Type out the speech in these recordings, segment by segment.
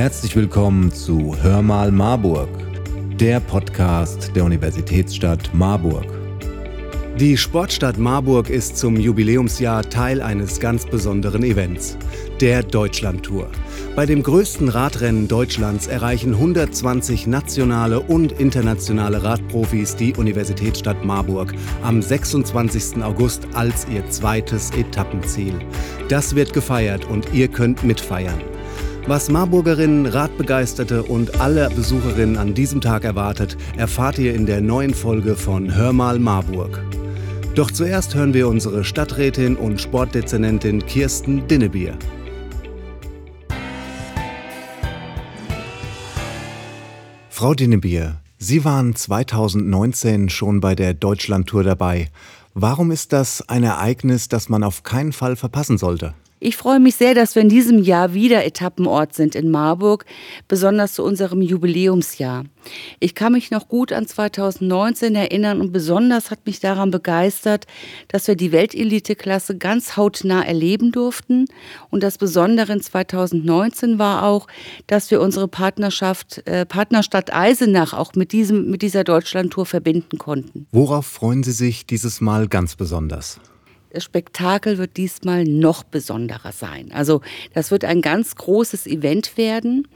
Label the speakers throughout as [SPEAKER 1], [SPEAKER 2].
[SPEAKER 1] Herzlich willkommen zu Hör mal Marburg, der Podcast der Universitätsstadt Marburg.
[SPEAKER 2] Die Sportstadt Marburg ist zum Jubiläumsjahr Teil eines ganz besonderen Events, der Deutschlandtour. Bei dem größten Radrennen Deutschlands erreichen 120 nationale und internationale Radprofis die Universitätsstadt Marburg am 26. August als ihr zweites Etappenziel. Das wird gefeiert und ihr könnt mitfeiern. Was Marburgerinnen, Radbegeisterte und alle Besucherinnen an diesem Tag erwartet, erfahrt ihr in der neuen Folge von Hör mal Marburg. Doch zuerst hören wir unsere Stadträtin und Sportdezernentin Kirsten Dinnebier. Frau Dinnebier, Sie waren 2019 schon bei der Deutschlandtour dabei. Warum ist das ein Ereignis, das man auf keinen Fall verpassen sollte?
[SPEAKER 3] Ich freue mich sehr, dass wir in diesem Jahr wieder Etappenort sind in Marburg, besonders zu unserem Jubiläumsjahr. Ich kann mich noch gut an 2019 erinnern und besonders hat mich daran begeistert, dass wir die Weltelite-Klasse ganz hautnah erleben durften. Und das Besondere in 2019 war auch, dass wir unsere Partnerschaft, äh, Partnerstadt Eisenach auch mit, diesem, mit dieser Deutschlandtour verbinden konnten.
[SPEAKER 1] Worauf freuen Sie sich dieses Mal ganz besonders?
[SPEAKER 3] Das Spektakel wird diesmal noch besonderer sein. Also das wird ein ganz großes Event werden,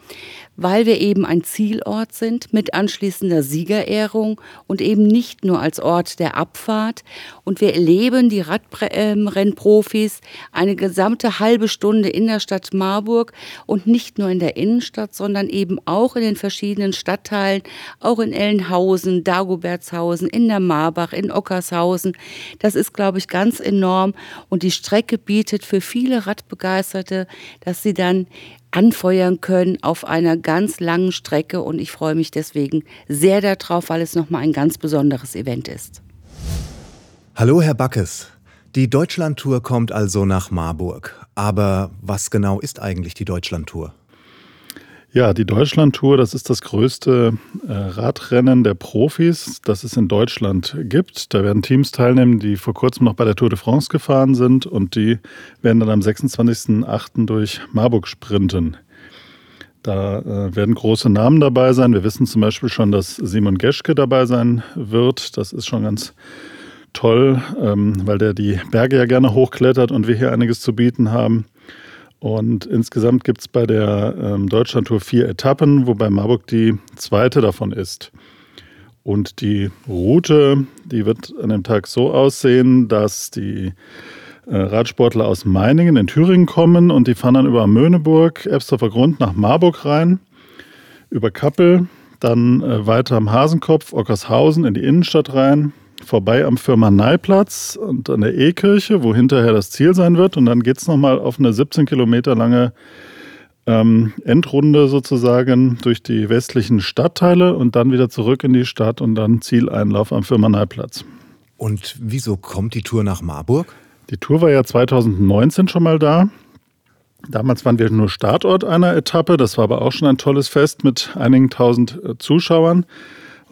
[SPEAKER 3] weil wir eben ein Zielort sind mit anschließender Siegerehrung und eben nicht nur als Ort der Abfahrt. Und wir erleben die Radrennprofis eine gesamte halbe Stunde in der Stadt Marburg und nicht nur in der Innenstadt, sondern eben auch in den verschiedenen Stadtteilen, auch in Ellenhausen, Dagobertshausen, in der Marbach, in Ockershausen. Das ist, glaube ich, ganz enorm und die Strecke bietet für viele Radbegeisterte, dass sie dann anfeuern können auf einer ganz langen Strecke und ich freue mich deswegen sehr darauf, weil es nochmal ein ganz besonderes Event ist.
[SPEAKER 1] Hallo, Herr Backes. Die Deutschlandtour kommt also nach Marburg. Aber was genau ist eigentlich die Deutschlandtour?
[SPEAKER 4] Ja, die Deutschlandtour, das ist das größte Radrennen der Profis, das es in Deutschland gibt. Da werden Teams teilnehmen, die vor kurzem noch bei der Tour de France gefahren sind und die werden dann am 26.08. durch Marburg sprinten. Da äh, werden große Namen dabei sein. Wir wissen zum Beispiel schon, dass Simon Geschke dabei sein wird. Das ist schon ganz toll, ähm, weil der die Berge ja gerne hochklettert und wir hier einiges zu bieten haben. Und insgesamt gibt es bei der ähm, Deutschlandtour vier Etappen, wobei Marburg die zweite davon ist. Und die Route, die wird an dem Tag so aussehen, dass die äh, Radsportler aus Meiningen in Thüringen kommen und die fahren dann über Möhneburg, Ebsdorfer Grund nach Marburg rein, über Kappel, dann äh, weiter am Hasenkopf, Ockershausen in die Innenstadt rein, vorbei am Firmaneiplatz und an der E-Kirche, wo hinterher das Ziel sein wird. Und dann geht es nochmal auf eine 17 Kilometer lange ähm, Endrunde sozusagen durch die westlichen Stadtteile und dann wieder zurück in die Stadt und dann Zieleinlauf am Firmaneiplatz.
[SPEAKER 1] Und wieso kommt die Tour nach Marburg?
[SPEAKER 4] Die Tour war ja 2019 schon mal da. Damals waren wir nur Startort einer Etappe. Das war aber auch schon ein tolles Fest mit einigen tausend äh, Zuschauern.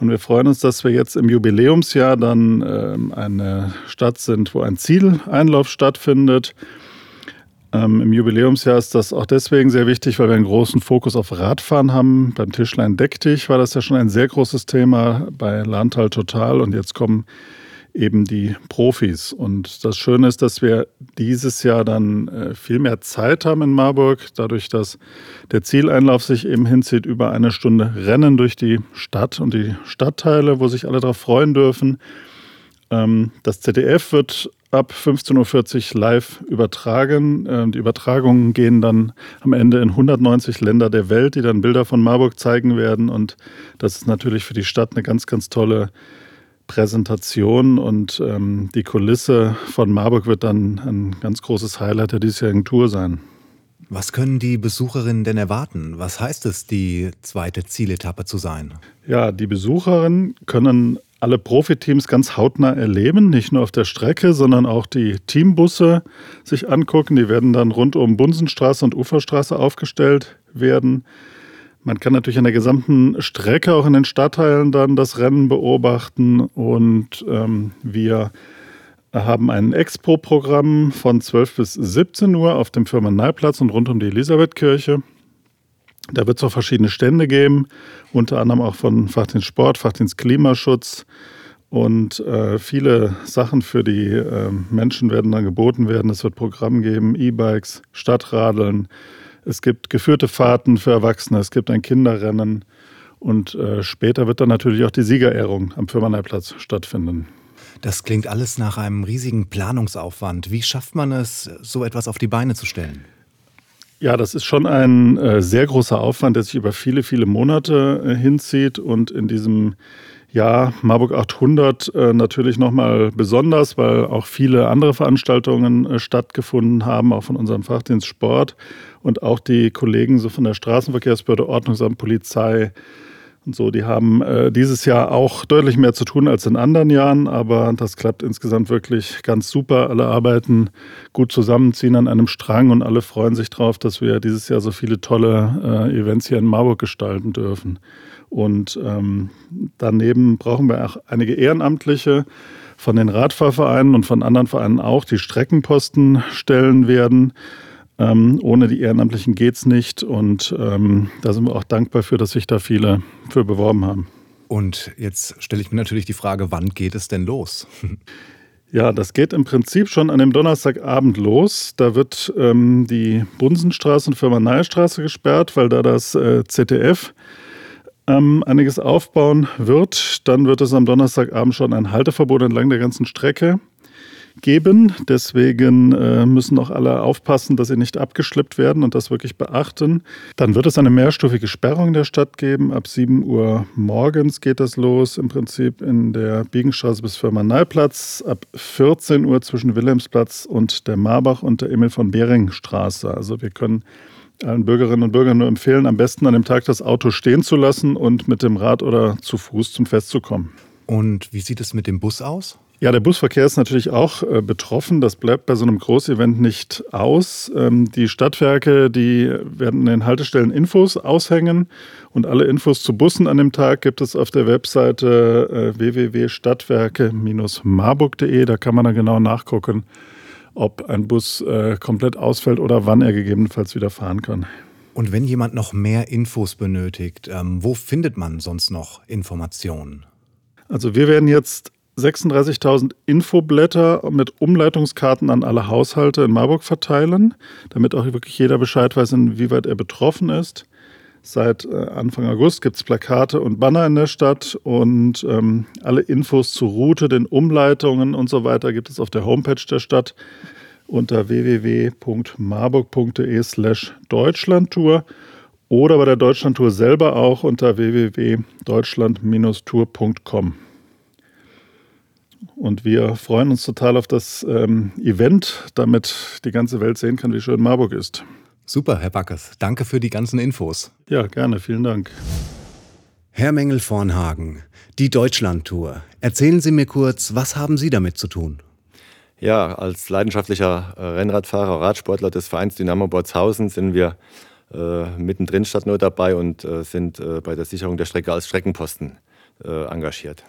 [SPEAKER 4] Und wir freuen uns, dass wir jetzt im Jubiläumsjahr dann ähm, eine Stadt sind, wo ein Zieleinlauf stattfindet. Ähm, Im Jubiläumsjahr ist das auch deswegen sehr wichtig, weil wir einen großen Fokus auf Radfahren haben. Beim Tischlein Deck dich war das ja schon ein sehr großes Thema bei Landtal Total und jetzt kommen eben die Profis. Und das Schöne ist, dass wir dieses Jahr dann äh, viel mehr Zeit haben in Marburg, dadurch, dass der Zieleinlauf sich eben hinzieht über eine Stunde Rennen durch die Stadt und die Stadtteile, wo sich alle darauf freuen dürfen. Ähm, das ZDF wird ab 15.40 Uhr live übertragen. Ähm, die Übertragungen gehen dann am Ende in 190 Länder der Welt, die dann Bilder von Marburg zeigen werden. Und das ist natürlich für die Stadt eine ganz, ganz tolle Präsentation und ähm, die Kulisse von Marburg wird dann ein ganz großes Highlight der diesjährigen Tour sein.
[SPEAKER 1] Was können die Besucherinnen denn erwarten? Was heißt es, die zweite Zieletappe zu sein?
[SPEAKER 4] Ja, die Besucherinnen können alle Profiteams ganz hautnah erleben, nicht nur auf der Strecke, sondern auch die Teambusse sich angucken. Die werden dann rund um Bunsenstraße und Uferstraße aufgestellt werden. Man kann natürlich an der gesamten Strecke, auch in den Stadtteilen, dann das Rennen beobachten. Und ähm, wir haben ein Expo-Programm von 12 bis 17 Uhr auf dem Firmenneiplatz und rund um die Elisabethkirche. Da wird es auch verschiedene Stände geben, unter anderem auch von Fachdienst Sport, Fachdienst Klimaschutz. Und äh, viele Sachen für die äh, Menschen werden dann geboten werden. Es wird Programm geben, E-Bikes, Stadtradeln. Es gibt geführte Fahrten für Erwachsene, es gibt ein Kinderrennen. Und äh, später wird dann natürlich auch die Siegerehrung am Firmaneiplatz stattfinden.
[SPEAKER 1] Das klingt alles nach einem riesigen Planungsaufwand. Wie schafft man es, so etwas auf die Beine zu stellen?
[SPEAKER 4] Ja, das ist schon ein äh, sehr großer Aufwand, der sich über viele, viele Monate äh, hinzieht und in diesem Jahr Marburg 800 äh, natürlich nochmal besonders, weil auch viele andere Veranstaltungen äh, stattgefunden haben, auch von unserem Fachdienst Sport und auch die Kollegen so von der Straßenverkehrsbehörde, Ordnungsamt, Polizei, und so. Die haben äh, dieses Jahr auch deutlich mehr zu tun als in anderen Jahren, aber das klappt insgesamt wirklich ganz super. Alle arbeiten gut zusammen, ziehen an einem Strang und alle freuen sich darauf, dass wir dieses Jahr so viele tolle äh, Events hier in Marburg gestalten dürfen. Und ähm, daneben brauchen wir auch einige Ehrenamtliche von den Radfahrvereinen und von anderen Vereinen auch, die Streckenposten stellen werden. Ähm, ohne die Ehrenamtlichen geht es nicht. Und ähm, da sind wir auch dankbar für, dass sich da viele für beworben haben.
[SPEAKER 1] Und jetzt stelle ich mir natürlich die Frage, wann geht es denn los?
[SPEAKER 4] Ja, das geht im Prinzip schon an dem Donnerstagabend los. Da wird ähm, die Bunsenstraße und Firma-Neistraße gesperrt, weil da das äh, ZDF ähm, einiges aufbauen wird. Dann wird es am Donnerstagabend schon ein Halteverbot entlang der ganzen Strecke geben. Deswegen äh, müssen auch alle aufpassen, dass sie nicht abgeschleppt werden und das wirklich beachten. Dann wird es eine mehrstufige Sperrung der Stadt geben. Ab 7 Uhr morgens geht das los, im Prinzip in der Biegenstraße bis Firmaneiplatz. Ab 14 Uhr zwischen Wilhelmsplatz und der Marbach und der Emil von Behring Straße. Also wir können allen Bürgerinnen und Bürgern nur empfehlen, am besten an dem Tag das Auto stehen zu lassen und mit dem Rad oder zu Fuß zum Fest zu kommen.
[SPEAKER 1] Und wie sieht es mit dem Bus aus?
[SPEAKER 4] Ja, der Busverkehr ist natürlich auch äh, betroffen. Das bleibt bei so einem Großevent nicht aus. Ähm, die Stadtwerke, die werden in den Haltestellen Infos aushängen und alle Infos zu Bussen an dem Tag gibt es auf der Webseite äh, www.stadtwerke-marburg.de. Da kann man dann genau nachgucken, ob ein Bus äh, komplett ausfällt oder wann er gegebenenfalls wieder fahren kann.
[SPEAKER 1] Und wenn jemand noch mehr Infos benötigt, ähm, wo findet man sonst noch Informationen?
[SPEAKER 4] Also wir werden jetzt 36.000 Infoblätter mit Umleitungskarten an alle Haushalte in Marburg verteilen, damit auch wirklich jeder Bescheid weiß, inwieweit er betroffen ist. Seit äh, Anfang August gibt es Plakate und Banner in der Stadt und ähm, alle Infos zur Route, den Umleitungen und so weiter gibt es auf der Homepage der Stadt unter www.marburg.de slash Deutschlandtour oder bei der Deutschlandtour selber auch unter www.deutschland-tour.com. Und wir freuen uns total auf das ähm, Event, damit die ganze Welt sehen kann, wie schön Marburg ist.
[SPEAKER 1] Super, Herr Backes. Danke für die ganzen Infos.
[SPEAKER 4] Ja, gerne. Vielen Dank.
[SPEAKER 1] Herr Mengel-Vornhagen, die Deutschlandtour. Erzählen Sie mir kurz, was haben Sie damit zu tun?
[SPEAKER 5] Ja, als leidenschaftlicher äh, Rennradfahrer, Radsportler des Vereins Dynamo Borzhausen sind wir äh, mittendrin statt nur dabei und äh, sind äh, bei der Sicherung der Strecke als Streckenposten äh, engagiert.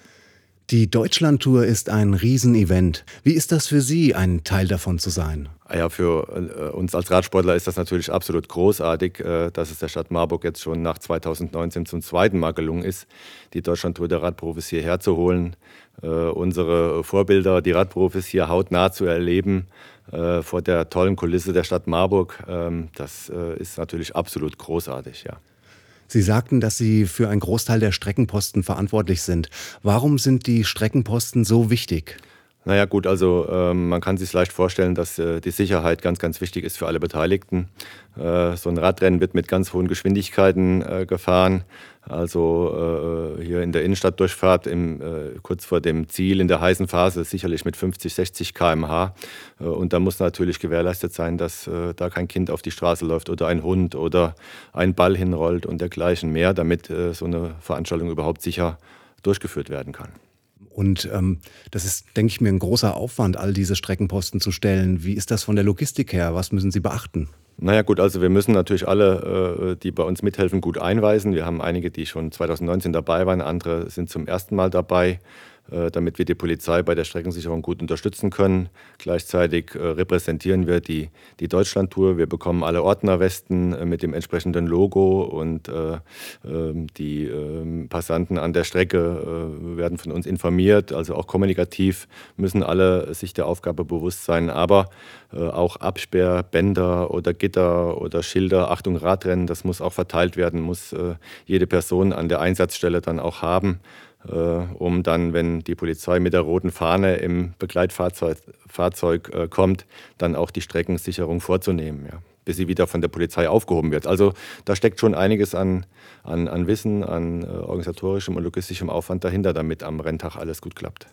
[SPEAKER 1] Die Deutschlandtour ist ein Riesenevent. Wie ist das für Sie, ein Teil davon zu sein?
[SPEAKER 5] Ah ja, für äh, uns als Radsportler ist das natürlich absolut großartig, äh, dass es der Stadt Marburg jetzt schon nach 2019 zum zweiten Mal gelungen ist, die Deutschlandtour der Radprofis hierher zu holen, äh, unsere Vorbilder, die Radprofis hier hautnah zu erleben vor der tollen Kulisse der Stadt Marburg. Ähm, das ist natürlich absolut großartig, ja.
[SPEAKER 1] Sie sagten, dass Sie für einen Großteil der Streckenposten verantwortlich sind. Warum sind die Streckenposten so wichtig?
[SPEAKER 5] Naja gut, also ähm, man kann sich leicht vorstellen, dass äh, die Sicherheit ganz, ganz wichtig ist für alle Beteiligten. Äh, so ein Radrennen wird mit ganz hohen Geschwindigkeiten äh, gefahren. Also äh, hier in der Innenstadtdurchfahrt im, äh, kurz vor dem Ziel in der heißen Phase sicherlich mit 50, 60 km/h. Und da muss natürlich gewährleistet sein, dass äh, da kein Kind auf die Straße läuft oder ein Hund oder ein Ball hinrollt und dergleichen mehr, damit so eine Veranstaltung überhaupt sicher durchgeführt werden kann.
[SPEAKER 1] Und ähm, das ist, denke ich mir, ein großer Aufwand, all diese Streckenposten zu stellen. Wie ist das von der Logistik her? Was müssen Sie beachten?
[SPEAKER 5] Naja gut, also wir müssen natürlich alle, äh, die bei uns mithelfen, gut einweisen. Wir haben einige, die schon 2019 dabei waren, andere sind zum ersten Mal dabei. Äh, damit wir die Polizei bei der Streckensicherung gut unterstützen können. Gleichzeitig äh, repräsentieren wir die, die Deutschlandtour. Wir bekommen alle Ordnerwesten äh, mit dem entsprechenden Logo und äh, ähm, die äh, Passanten an der Strecke werden von uns informiert. Also auch kommunikativ müssen alle sich der Aufgabe bewusst sein. Aber auch Absperrbänder oder Gitter oder Schilder, Achtung Radrennen, das muss auch verteilt werden, muss jede Person an der Einsatzstelle dann auch haben. Äh, um dann, wenn die Polizei mit der roten Fahne im Begleitfahrzeug Fahrzeug, äh, kommt, dann auch die Streckensicherung vorzunehmen, ja, bis sie wieder von der Polizei aufgehoben wird. Also da steckt schon einiges an, an, an Wissen, an äh, organisatorischem und logistischem Aufwand dahinter, damit am Renntag alles gut klappt.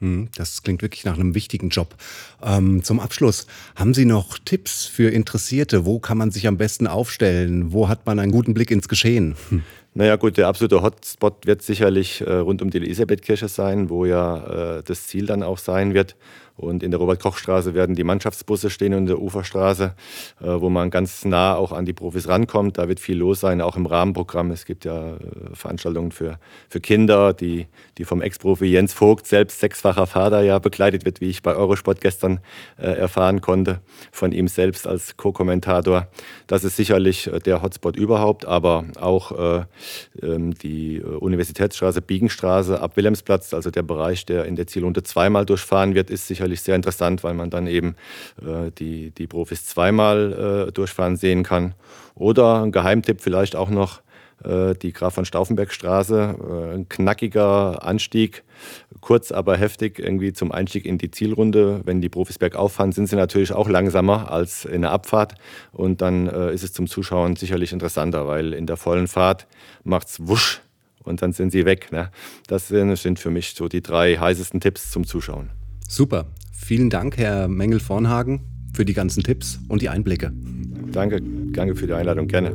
[SPEAKER 2] Hm, das klingt wirklich nach einem wichtigen Job. Ähm, zum Abschluss, haben Sie noch Tipps für Interessierte? Wo kann man sich am besten aufstellen? Wo hat man einen guten Blick ins Geschehen? Hm.
[SPEAKER 5] Naja gut, der absolute Hotspot wird sicherlich äh, rund um die Elisabethkirche sein, wo ja äh, das Ziel dann auch sein wird. Und in der Robert-Koch-Straße werden die Mannschaftsbusse stehen und in der Uferstraße, äh, wo man ganz nah auch an die Profis rankommt. Da wird viel los sein, auch im Rahmenprogramm. Es gibt ja äh, Veranstaltungen für, für Kinder, die, die vom Ex-Profi Jens Vogt, selbst sechsfacher Vater, ja begleitet wird, wie ich bei Eurosport gestern äh, erfahren konnte, von ihm selbst als Co-Kommentator. Das ist sicherlich der Hotspot überhaupt, aber auch äh, ähm, die Universitätsstraße, Biegenstraße ab Wilhelmsplatz, also der Bereich, der in der Zielrunde zweimal durchfahren wird, ist sicherlich sicherlich sehr interessant, weil man dann eben äh, die, die Profis zweimal äh, durchfahren sehen kann. Oder ein Geheimtipp vielleicht auch noch, äh, die Graf von Stauffenbergstraße, äh, ein knackiger Anstieg, kurz aber heftig irgendwie zum Einstieg in die Zielrunde. Wenn die Profis bergauf fahren, sind sie natürlich auch langsamer als in der Abfahrt und dann äh, ist es zum Zuschauen sicherlich interessanter, weil in der vollen Fahrt macht es wusch und dann sind sie weg. Ne? Das sind für mich so die drei heißesten Tipps zum Zuschauen.
[SPEAKER 2] Super. Vielen Dank, Herr Mengel-Vornhagen, für die ganzen Tipps und die Einblicke.
[SPEAKER 5] Danke, danke für die Einladung, gerne.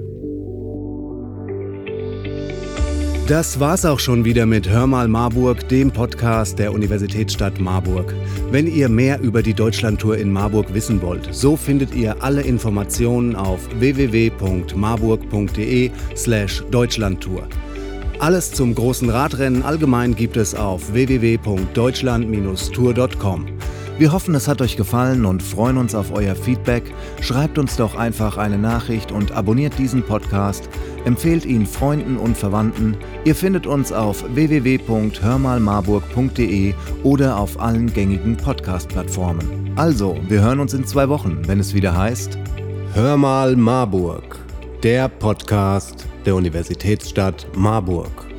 [SPEAKER 2] Das war's auch schon wieder mit Hör mal Marburg, dem Podcast der Universitätsstadt Marburg. Wenn ihr mehr über die Deutschlandtour in Marburg wissen wollt, so findet ihr alle Informationen auf www.marburg.de/slash Deutschlandtour. Alles zum großen Radrennen allgemein gibt es auf www.deutschland-tour.com.
[SPEAKER 1] Wir hoffen, es hat euch gefallen und freuen uns auf euer Feedback. Schreibt uns doch einfach eine Nachricht und abonniert diesen Podcast. Empfehlt ihn Freunden und Verwandten. Ihr findet uns auf www.hörmalmarburg.de oder auf allen gängigen Podcast-Plattformen. Also, wir hören uns in zwei Wochen, wenn es wieder heißt
[SPEAKER 2] Hör mal Marburg, der Podcast der Universitätsstadt Marburg.